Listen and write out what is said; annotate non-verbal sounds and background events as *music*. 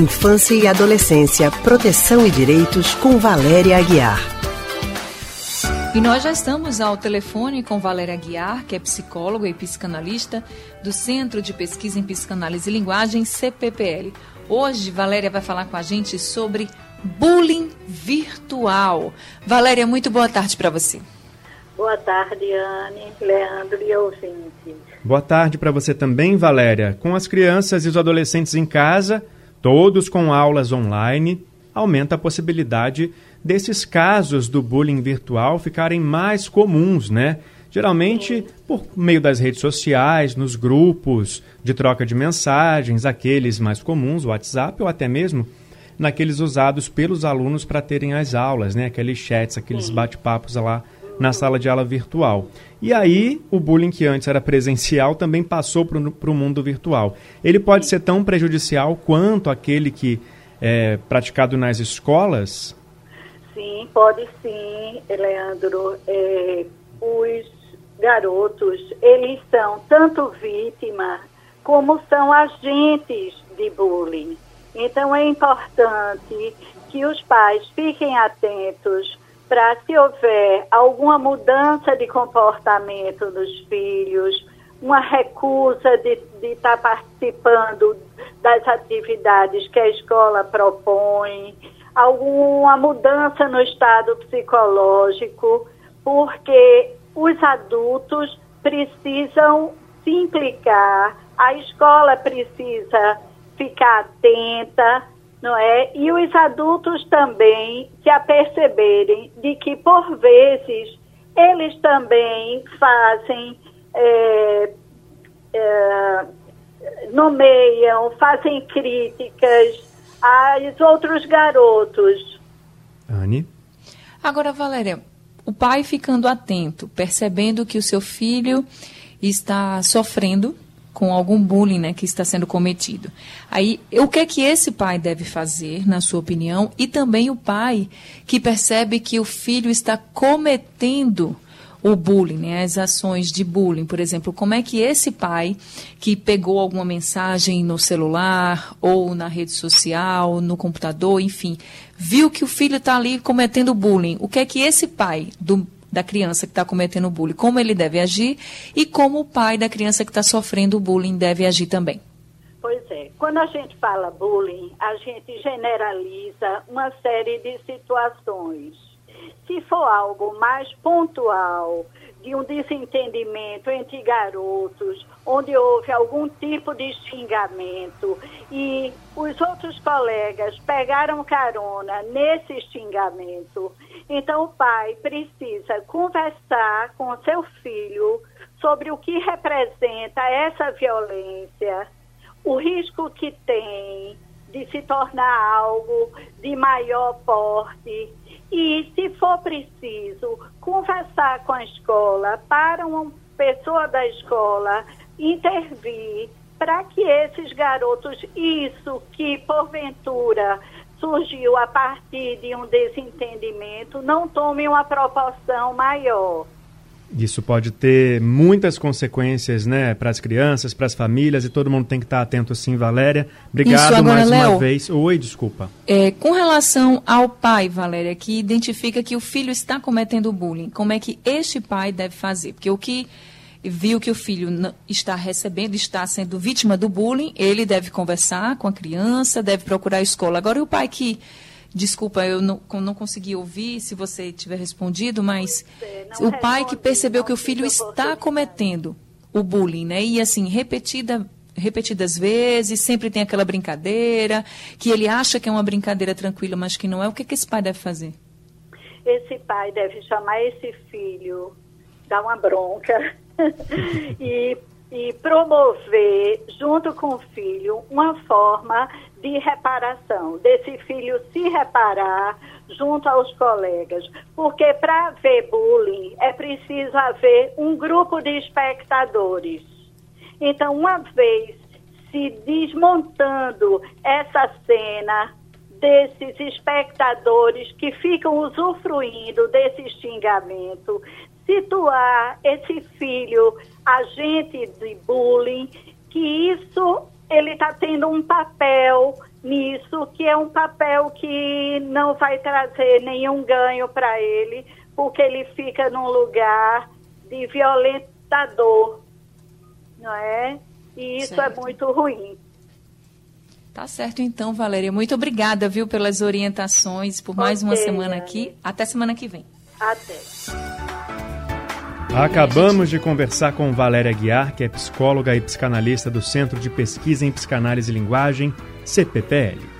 Infância e Adolescência, Proteção e Direitos, com Valéria Aguiar. E nós já estamos ao telefone com Valéria Aguiar, que é psicóloga e psicanalista do Centro de Pesquisa em Psicanálise e Linguagem, CPPL. Hoje, Valéria vai falar com a gente sobre bullying virtual. Valéria, muito boa tarde para você. Boa tarde, Anne, Leandro e ouvintes. Boa tarde para você também, Valéria. Com as crianças e os adolescentes em casa, todos com aulas online, aumenta a possibilidade desses casos do bullying virtual ficarem mais comuns, né? Geralmente por meio das redes sociais, nos grupos de troca de mensagens, aqueles mais comuns, WhatsApp ou até mesmo naqueles usados pelos alunos para terem as aulas, né? Aqueles chats, aqueles bate-papos lá na sala de aula virtual. E aí, o bullying que antes era presencial também passou para o mundo virtual. Ele pode ser tão prejudicial quanto aquele que é praticado nas escolas? Sim, pode sim, Leandro. É, os garotos, eles são tanto vítima como são agentes de bullying. Então é importante que os pais fiquem atentos para se houver alguma mudança de comportamento dos filhos, uma recusa de estar tá participando das atividades que a escola propõe, alguma mudança no estado psicológico, porque os adultos precisam se implicar, a escola precisa ficar atenta, não é? E os adultos também se aperceberem de que, por vezes, eles também fazem, é, é, nomeiam, fazem críticas aos outros garotos. Anne? Agora, Valéria, o pai ficando atento, percebendo que o seu filho está sofrendo com algum bullying né, que está sendo cometido. Aí, o que é que esse pai deve fazer, na sua opinião, e também o pai que percebe que o filho está cometendo o bullying, né, as ações de bullying, por exemplo, como é que esse pai que pegou alguma mensagem no celular ou na rede social, no computador, enfim, viu que o filho está ali cometendo bullying, o que é que esse pai do da criança que está cometendo bullying, como ele deve agir e como o pai da criança que está sofrendo bullying deve agir também. Pois é, quando a gente fala bullying, a gente generaliza uma série de situações. Se for algo mais pontual, de um desentendimento entre garotos, onde houve algum tipo de xingamento. E os outros colegas pegaram carona nesse xingamento, então o pai precisa conversar com seu filho sobre o que representa essa violência, o risco que tem de se tornar algo de maior porte e, se for preciso, conversar com a escola para uma pessoa da escola intervir para que esses garotos, isso que porventura surgiu a partir de um desentendimento, não tome uma proporção maior. Isso pode ter muitas consequências, né, para as crianças, para as famílias e todo mundo tem que estar atento sim, Valéria. Obrigado agora, mais Léo, uma vez. Oi, desculpa. É, com relação ao pai, Valéria, que identifica que o filho está cometendo bullying, como é que este pai deve fazer? Porque o que viu que o filho está recebendo, está sendo vítima do bullying, ele deve conversar com a criança, deve procurar a escola. Agora, e o pai que Desculpa, eu não, não consegui ouvir se você tiver respondido, mas o pai que percebeu que o filho está cometendo o bullying, né? E assim, repetida, repetidas vezes, sempre tem aquela brincadeira, que ele acha que é uma brincadeira tranquila, mas que não é. O que, que esse pai deve fazer? Esse pai deve chamar esse filho, dar uma bronca *laughs* e, e promover, junto com o filho, uma forma de reparação, desse filho se reparar junto aos colegas. Porque para haver bullying é preciso haver um grupo de espectadores. Então, uma vez se desmontando essa cena desses espectadores que ficam usufruindo desse xingamento, situar esse filho agente de bullying, que isso ele está tendo um papel nisso, que é um papel que não vai trazer nenhum ganho para ele, porque ele fica num lugar de violentador, não é? E isso é certo. é muito ruim. Tá certo então, Valéria. Muito obrigada, viu, pelas orientações, por mais okay, uma semana aqui. Até semana que vem. Até. Acabamos de conversar com Valéria Guiar, que é psicóloga e psicanalista do Centro de Pesquisa em Psicanálise e Linguagem, CPPL.